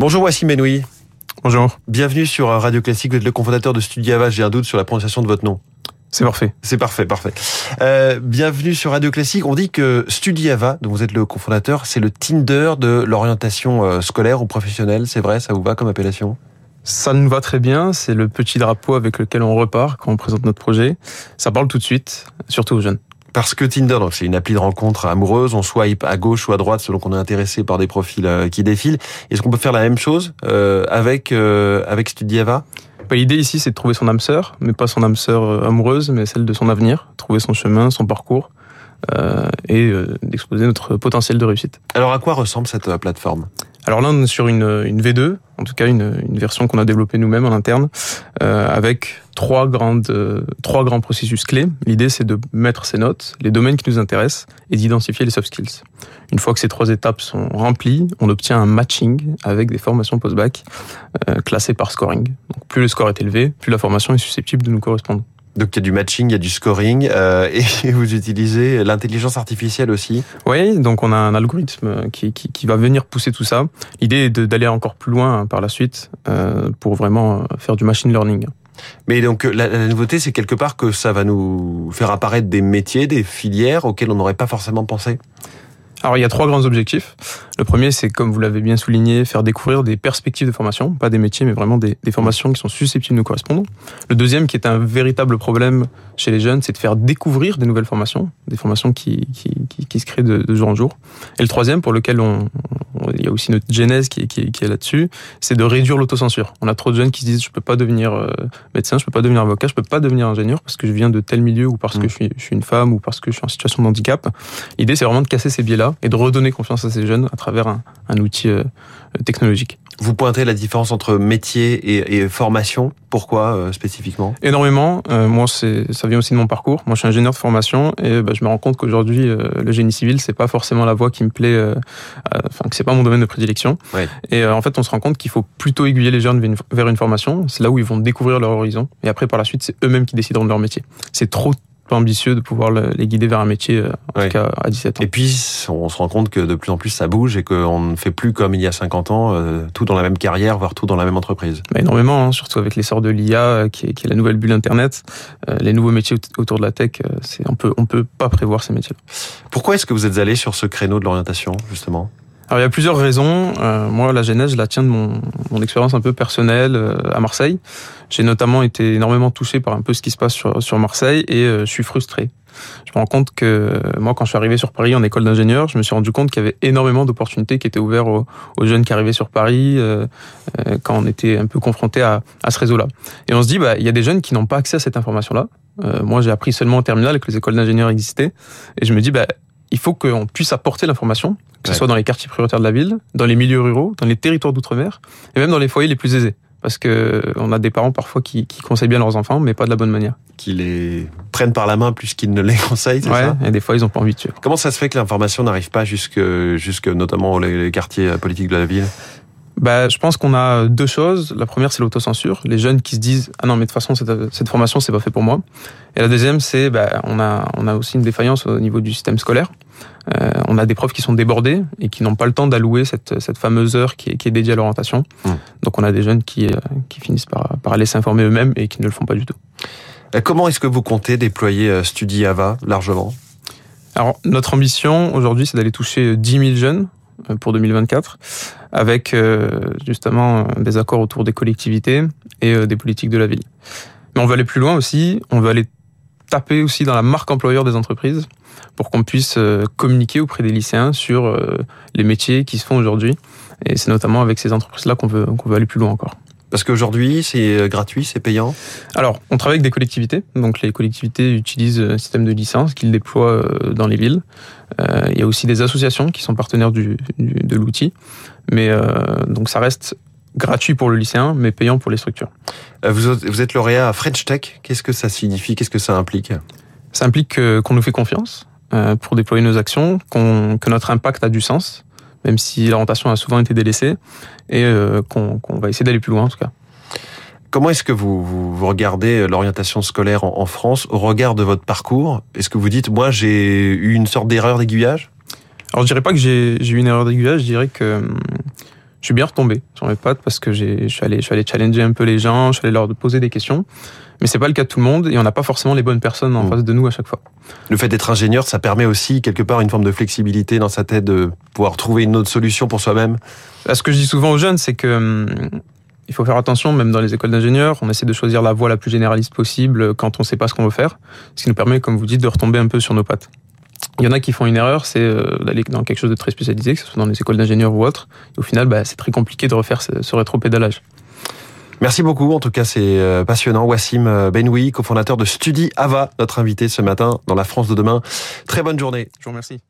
Bonjour, voici Menoui. Bonjour. Bienvenue sur Radio Classique. Vous êtes le cofondateur de Studiava. J'ai un doute sur la prononciation de votre nom. C'est parfait. C'est parfait, parfait. Euh, bienvenue sur Radio Classique. On dit que Studiava, dont vous êtes le cofondateur, c'est le Tinder de l'orientation euh, scolaire ou professionnelle. C'est vrai, ça vous va comme appellation? Ça nous va très bien. C'est le petit drapeau avec lequel on repart quand on présente notre projet. Ça parle tout de suite, surtout aux jeunes. Parce que Tinder, donc c'est une appli de rencontre amoureuse, on swipe à gauche ou à droite selon qu'on est intéressé par des profils euh, qui défilent. Est-ce qu'on peut faire la même chose euh, avec euh, avec Studiava? Bah, L'idée ici, c'est de trouver son âme sœur, mais pas son âme sœur amoureuse, mais celle de son avenir, trouver son chemin, son parcours, euh, et d'exposer notre potentiel de réussite. Alors à quoi ressemble cette plateforme? Alors là, on est sur une, une V2, en tout cas une, une version qu'on a développée nous-mêmes en interne, euh, avec trois grandes, euh, trois grands processus clés. L'idée, c'est de mettre ces notes, les domaines qui nous intéressent, et d'identifier les soft skills. Une fois que ces trois étapes sont remplies, on obtient un matching avec des formations post-bac euh, classées par scoring. Donc plus le score est élevé, plus la formation est susceptible de nous correspondre. Donc il y a du matching, il y a du scoring, euh, et vous utilisez l'intelligence artificielle aussi. Oui, donc on a un algorithme qui, qui, qui va venir pousser tout ça. L'idée est d'aller encore plus loin par la suite euh, pour vraiment faire du machine learning. Mais donc la, la nouveauté, c'est quelque part que ça va nous faire apparaître des métiers, des filières auxquelles on n'aurait pas forcément pensé. Alors il y a trois grands objectifs. Le premier, c'est comme vous l'avez bien souligné, faire découvrir des perspectives de formation, pas des métiers, mais vraiment des, des, formations qui sont susceptibles de nous correspondre. Le deuxième, qui est un véritable problème chez les jeunes, c'est de faire découvrir des nouvelles formations, des formations qui, qui, qui, qui se créent de, de, jour en jour. Et le troisième, pour lequel on, on il y a aussi notre genèse qui, qui, qui est là-dessus, c'est de réduire l'autocensure. On a trop de jeunes qui se disent je peux pas devenir euh, médecin, je peux pas devenir avocat, je peux pas devenir ingénieur parce que je viens de tel milieu ou parce que je suis, je suis une femme ou parce que je suis en situation de handicap. L'idée, c'est vraiment de casser ces biais-là et de redonner confiance à ces jeunes à travers un, un outil euh, technologique. Vous pointez la différence entre métier et, et formation. Pourquoi euh, spécifiquement? Énormément. Euh, moi, c'est ça vient aussi de mon parcours. Moi, je suis ingénieur de formation et bah, je me rends compte qu'aujourd'hui, euh, le génie civil, c'est pas forcément la voie qui me plaît. Enfin, que c'est pas mon domaine de prédilection. Ouais. Et en fait, on se rend compte qu'il faut plutôt aiguiller les jeunes vers une, vers une formation. C'est là où ils vont découvrir leur horizon. Et après, par la suite, c'est eux-mêmes qui décideront de leur métier. C'est trop ambitieux de pouvoir les guider vers un métier, en ouais. tout cas à 17 ans. Et puis, on se rend compte que de plus en plus ça bouge et qu'on ne fait plus comme il y a 50 ans, euh, tout dans la même carrière, voire tout dans la même entreprise. Bah énormément, hein, surtout avec l'essor de l'IA, qui est, qui est la nouvelle bulle Internet. Euh, les nouveaux métiers autour de la tech, euh, c'est on peut, on peut pas prévoir ces métiers-là. Pourquoi est-ce que vous êtes allé sur ce créneau de l'orientation, justement? Alors il y a plusieurs raisons. Euh, moi, la genèse, je la tiens de mon, mon expérience un peu personnelle euh, à Marseille. J'ai notamment été énormément touché par un peu ce qui se passe sur, sur Marseille et euh, je suis frustré. Je me rends compte que moi, quand je suis arrivé sur Paris en école d'ingénieur, je me suis rendu compte qu'il y avait énormément d'opportunités qui étaient ouvertes aux, aux, jeunes qui arrivaient sur Paris euh, quand on était un peu confronté à, à ce réseau-là. Et on se dit, bah, il y a des jeunes qui n'ont pas accès à cette information-là. Euh, moi, j'ai appris seulement en terminale que les écoles d'ingénieurs existaient. Et je me dis, bah, il faut qu'on puisse apporter l'information, que ce soit dans les quartiers prioritaires de la ville, dans les milieux ruraux, dans les territoires d'outre-mer, et même dans les foyers les plus aisés. Parce que on a des parents parfois qui, qui, conseillent bien leurs enfants, mais pas de la bonne manière. Qui les prennent par la main plus qu'ils ne les conseillent, c'est ouais, ça? Et des fois, ils ont pas envie de suivre. Comment ça se fait que l'information n'arrive pas jusque, jusque notamment les quartiers politiques de la ville? Bah, je pense qu'on a deux choses. La première, c'est l'autocensure. Les jeunes qui se disent ah non mais de toute façon cette, cette formation c'est pas fait pour moi. Et la deuxième, c'est bah, on a on a aussi une défaillance au niveau du système scolaire. Euh, on a des profs qui sont débordés et qui n'ont pas le temps d'allouer cette, cette fameuse heure qui est, qui est dédiée à l'orientation. Mmh. Donc on a des jeunes qui, qui finissent par, par aller s'informer eux-mêmes et qui ne le font pas du tout. Comment est-ce que vous comptez déployer Studi Ava largement? Alors notre ambition aujourd'hui, c'est d'aller toucher 10 000 jeunes pour 2024, avec euh, justement des accords autour des collectivités et euh, des politiques de la ville. Mais on veut aller plus loin aussi, on veut aller taper aussi dans la marque employeur des entreprises pour qu'on puisse euh, communiquer auprès des lycéens sur les métiers qui se font aujourd'hui. Et c'est notamment avec ces entreprises-là qu'on veut, qu'on veut aller plus loin encore. Parce qu'aujourd'hui, c'est gratuit, c'est payant? Alors, on travaille avec des collectivités. Donc, les collectivités utilisent un système de licence qu'ils déploient dans les villes. Euh, il y a aussi des associations qui sont partenaires du, du de l'outil. Mais euh, donc, ça reste gratuit pour le lycéen, mais payant pour les structures. Euh, vous, vous êtes lauréat à French Tech. Qu'est-ce que ça signifie? Qu'est-ce que ça implique? Ça implique qu'on nous fait confiance pour déployer nos actions, qu que notre impact a du sens, même si l'orientation a souvent été délaissée, et qu'on qu va essayer d'aller plus loin en tout cas. Comment est-ce que vous, vous, vous regardez l'orientation scolaire en, en, France au regard de votre parcours? Est-ce que vous dites, moi, j'ai eu une sorte d'erreur d'aiguillage? Alors, je dirais pas que j'ai eu une erreur d'aiguillage, je dirais que hum, je suis bien retombé sur mes pattes parce que je suis allé, je suis allé challenger un peu les gens, je suis allé leur poser des questions. Mais c'est pas le cas de tout le monde et on n'a pas forcément les bonnes personnes en mmh. face de nous à chaque fois. Le fait d'être ingénieur, ça permet aussi quelque part une forme de flexibilité dans sa tête de pouvoir trouver une autre solution pour soi-même. Bah, ce que je dis souvent aux jeunes, c'est que hum, il faut faire attention, même dans les écoles d'ingénieurs, on essaie de choisir la voie la plus généraliste possible quand on ne sait pas ce qu'on veut faire, ce qui nous permet, comme vous dites, de retomber un peu sur nos pattes. Il y en a qui font une erreur, c'est euh, d'aller dans quelque chose de très spécialisé, que ce soit dans les écoles d'ingénieurs ou autres. Et au final, bah, c'est très compliqué de refaire ce rétro-pédalage. Merci beaucoup. En tout cas, c'est euh, passionnant. Wassim euh, Benoui, cofondateur de Studi Ava, notre invité ce matin dans la France de demain. Très bonne journée. Je vous remercie.